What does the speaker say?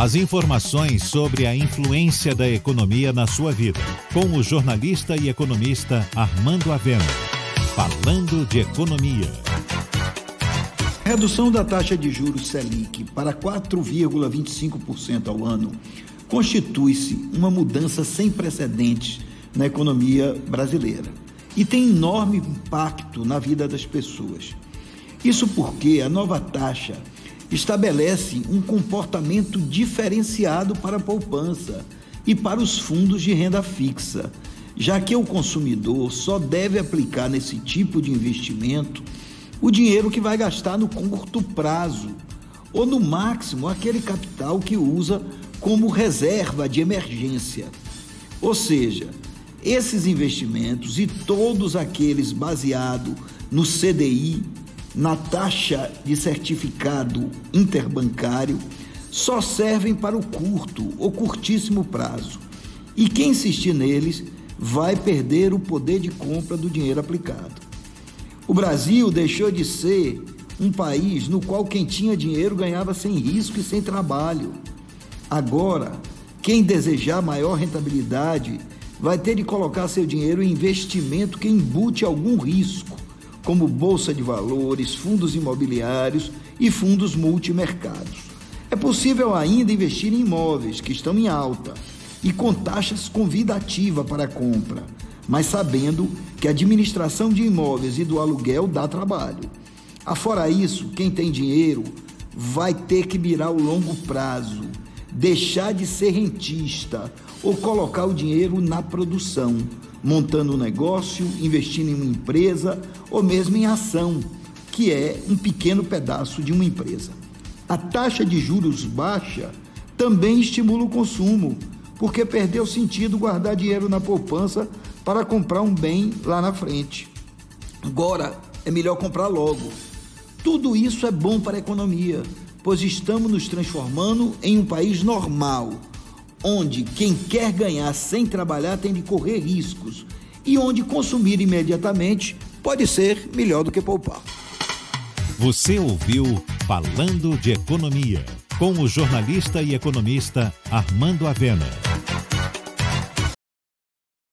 As informações sobre a influência da economia na sua vida, com o jornalista e economista Armando Avena. Falando de economia. Redução da taxa de juros Selic para 4,25% ao ano constitui-se uma mudança sem precedentes na economia brasileira e tem enorme impacto na vida das pessoas. Isso porque a nova taxa estabelece um comportamento diferenciado para a poupança e para os fundos de renda fixa, já que o consumidor só deve aplicar nesse tipo de investimento o dinheiro que vai gastar no curto prazo, ou no máximo aquele capital que usa como reserva de emergência. Ou seja, esses investimentos e todos aqueles baseados no CDI na taxa de certificado interbancário só servem para o curto ou curtíssimo prazo. E quem insistir neles vai perder o poder de compra do dinheiro aplicado. O Brasil deixou de ser um país no qual quem tinha dinheiro ganhava sem risco e sem trabalho. Agora, quem desejar maior rentabilidade vai ter de colocar seu dinheiro em investimento que embute algum risco como bolsa de valores, fundos imobiliários e fundos multimercados. É possível ainda investir em imóveis que estão em alta e com taxas convidativa para compra, mas sabendo que a administração de imóveis e do aluguel dá trabalho. Afora isso, quem tem dinheiro vai ter que mirar o longo prazo, deixar de ser rentista ou colocar o dinheiro na produção montando um negócio, investindo em uma empresa ou mesmo em ação, que é um pequeno pedaço de uma empresa. A taxa de juros baixa também estimula o consumo, porque perdeu sentido guardar dinheiro na poupança para comprar um bem lá na frente. Agora é melhor comprar logo. Tudo isso é bom para a economia, pois estamos nos transformando em um país normal onde quem quer ganhar sem trabalhar tem de correr riscos e onde consumir imediatamente pode ser melhor do que poupar. Você ouviu Falando de Economia, com o jornalista e economista Armando Avena.